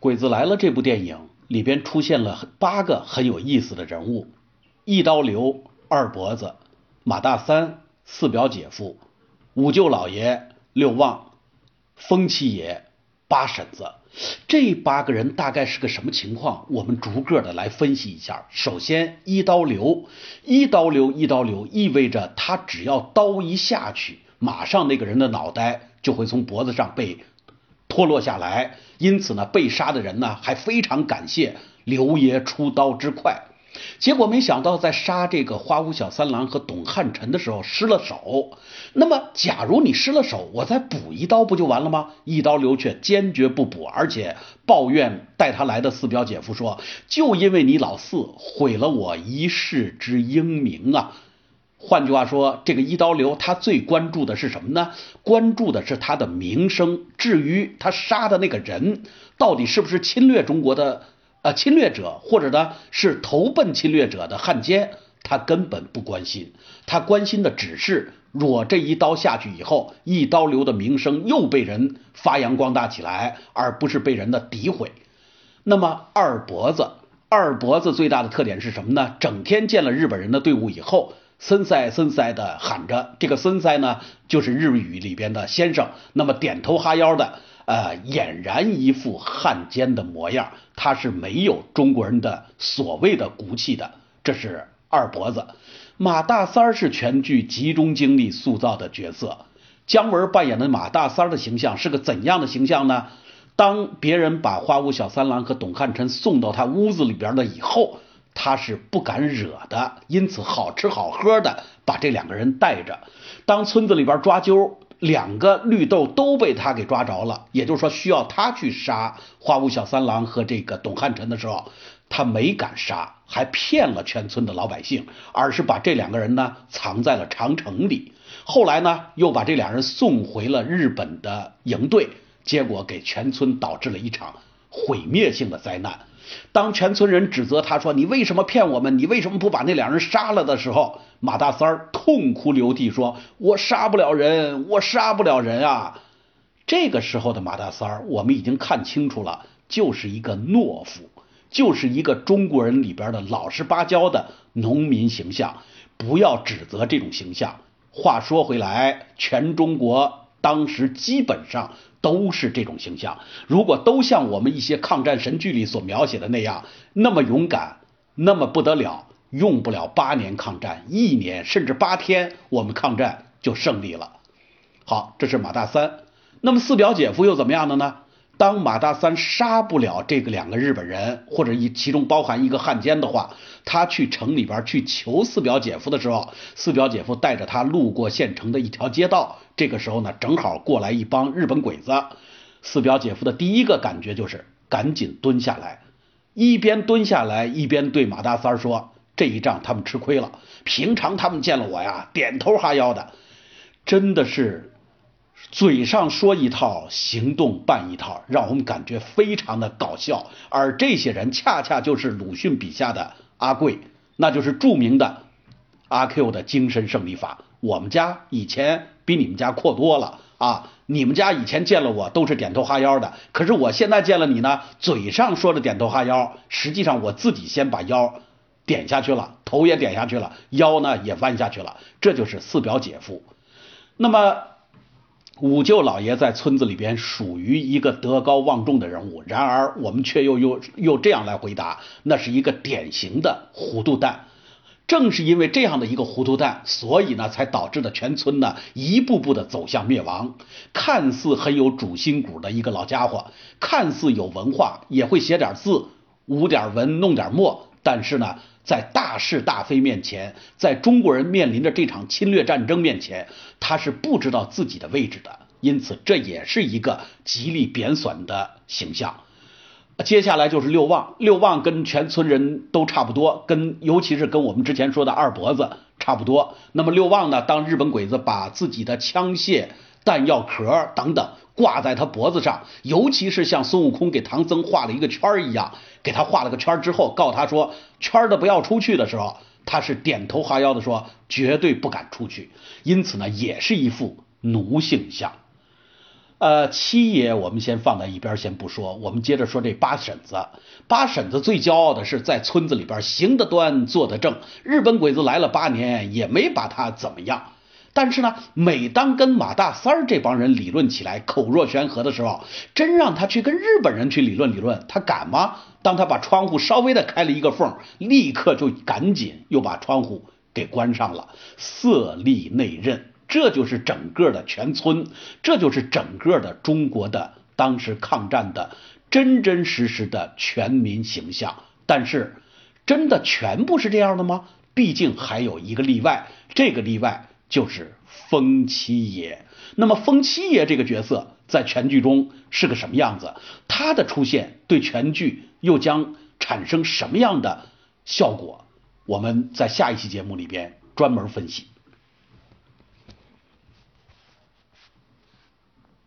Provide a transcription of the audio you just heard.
鬼子来了这部电影里边出现了八个很有意思的人物：一刀流、二脖子、马大三、四表姐夫、五舅老爷、六旺、风七爷、八婶子。这八个人大概是个什么情况？我们逐个的来分析一下。首先，一刀流，一刀流，一刀流，意味着他只要刀一下去，马上那个人的脑袋就会从脖子上被脱落下来。因此呢，被杀的人呢还非常感谢刘爷出刀之快。结果没想到，在杀这个花屋小三郎和董汉臣的时候失了手。那么，假如你失了手，我再补一刀不就完了吗？一刀流却坚决不补，而且抱怨带他来的四表姐夫说：“就因为你老四毁了我一世之英名啊！”换句话说，这个一刀流他最关注的是什么呢？关注的是他的名声。至于他杀的那个人到底是不是侵略中国的呃侵略者，或者呢是投奔侵略者的汉奸，他根本不关心。他关心的只是，若这一刀下去以后，一刀流的名声又被人发扬光大起来，而不是被人的诋毁。那么二脖子，二脖子最大的特点是什么呢？整天见了日本人的队伍以后。森塞森塞的喊着，这个森塞呢，就是日语里边的先生。那么点头哈腰的，呃，俨然一副汉奸的模样。他是没有中国人的所谓的骨气的。这是二脖子。马大三是全剧集中精力塑造的角色。姜文扮演的马大三的形象是个怎样的形象呢？当别人把花屋小三郎和董汉臣送到他屋子里边了以后。他是不敢惹的，因此好吃好喝的把这两个人带着。当村子里边抓阄，两个绿豆都被他给抓着了，也就是说需要他去杀花屋小三郎和这个董汉臣的时候，他没敢杀，还骗了全村的老百姓，而是把这两个人呢藏在了长城里。后来呢，又把这两人送回了日本的营队，结果给全村导致了一场毁灭性的灾难。当全村人指责他说：“你为什么骗我们？你为什么不把那两人杀了？”的时候，马大三儿痛哭流涕说：“我杀不了人，我杀不了人啊！”这个时候的马大三儿，我们已经看清楚了，就是一个懦夫，就是一个中国人里边的老实巴交的农民形象。不要指责这种形象。话说回来，全中国当时基本上。都是这种形象。如果都像我们一些抗战神剧里所描写的那样，那么勇敢，那么不得了，用不了八年抗战，一年甚至八天，我们抗战就胜利了。好，这是马大三。那么四表姐夫又怎么样的呢？当马大三杀不了这个两个日本人，或者一其中包含一个汉奸的话，他去城里边去求四表姐夫的时候，四表姐夫带着他路过县城的一条街道。这个时候呢，正好过来一帮日本鬼子。四表姐夫的第一个感觉就是赶紧蹲下来，一边蹲下来一边对马大三说：“这一仗他们吃亏了。平常他们见了我呀，点头哈腰的，真的是。”嘴上说一套，行动办一套，让我们感觉非常的搞笑。而这些人恰恰就是鲁迅笔下的阿贵，那就是著名的阿 Q 的精神胜利法。我们家以前比你们家阔多了啊！你们家以前见了我都是点头哈腰的，可是我现在见了你呢，嘴上说着点头哈腰，实际上我自己先把腰点下去了，头也点下去了，腰呢也弯下去了。这就是四表姐夫。那么。五舅老爷在村子里边属于一个德高望重的人物，然而我们却又又又这样来回答，那是一个典型的糊涂蛋。正是因为这样的一个糊涂蛋，所以呢，才导致的全村呢一步步的走向灭亡。看似很有主心骨的一个老家伙，看似有文化，也会写点字，舞点文，弄点墨，但是呢。在大是大非面前，在中国人面临着这场侵略战争面前，他是不知道自己的位置的，因此这也是一个极力贬损的形象。接下来就是六旺，六旺跟全村人都差不多，跟尤其是跟我们之前说的二脖子差不多。那么六旺呢，当日本鬼子把自己的枪械、弹药壳等等。挂在他脖子上，尤其是像孙悟空给唐僧画了一个圈一样，给他画了个圈之后，告他说圈的不要出去的时候，他是点头哈腰的说绝对不敢出去，因此呢，也是一副奴性相。呃，七爷我们先放在一边先不说，我们接着说这八婶子。八婶子最骄傲的是在村子里边行得端坐得正，日本鬼子来了八年也没把他怎么样。但是呢，每当跟马大三儿这帮人理论起来口若悬河的时候，真让他去跟日本人去理论理论，他敢吗？当他把窗户稍微的开了一个缝，立刻就赶紧又把窗户给关上了，色厉内荏。这就是整个的全村，这就是整个的中国的当时抗战的真真实实的全民形象。但是，真的全部是这样的吗？毕竟还有一个例外，这个例外就是风七爷。那么，风七爷这个角色在全剧中是个什么样子？他的出现对全剧又将产生什么样的效果？我们在下一期节目里边专门分析。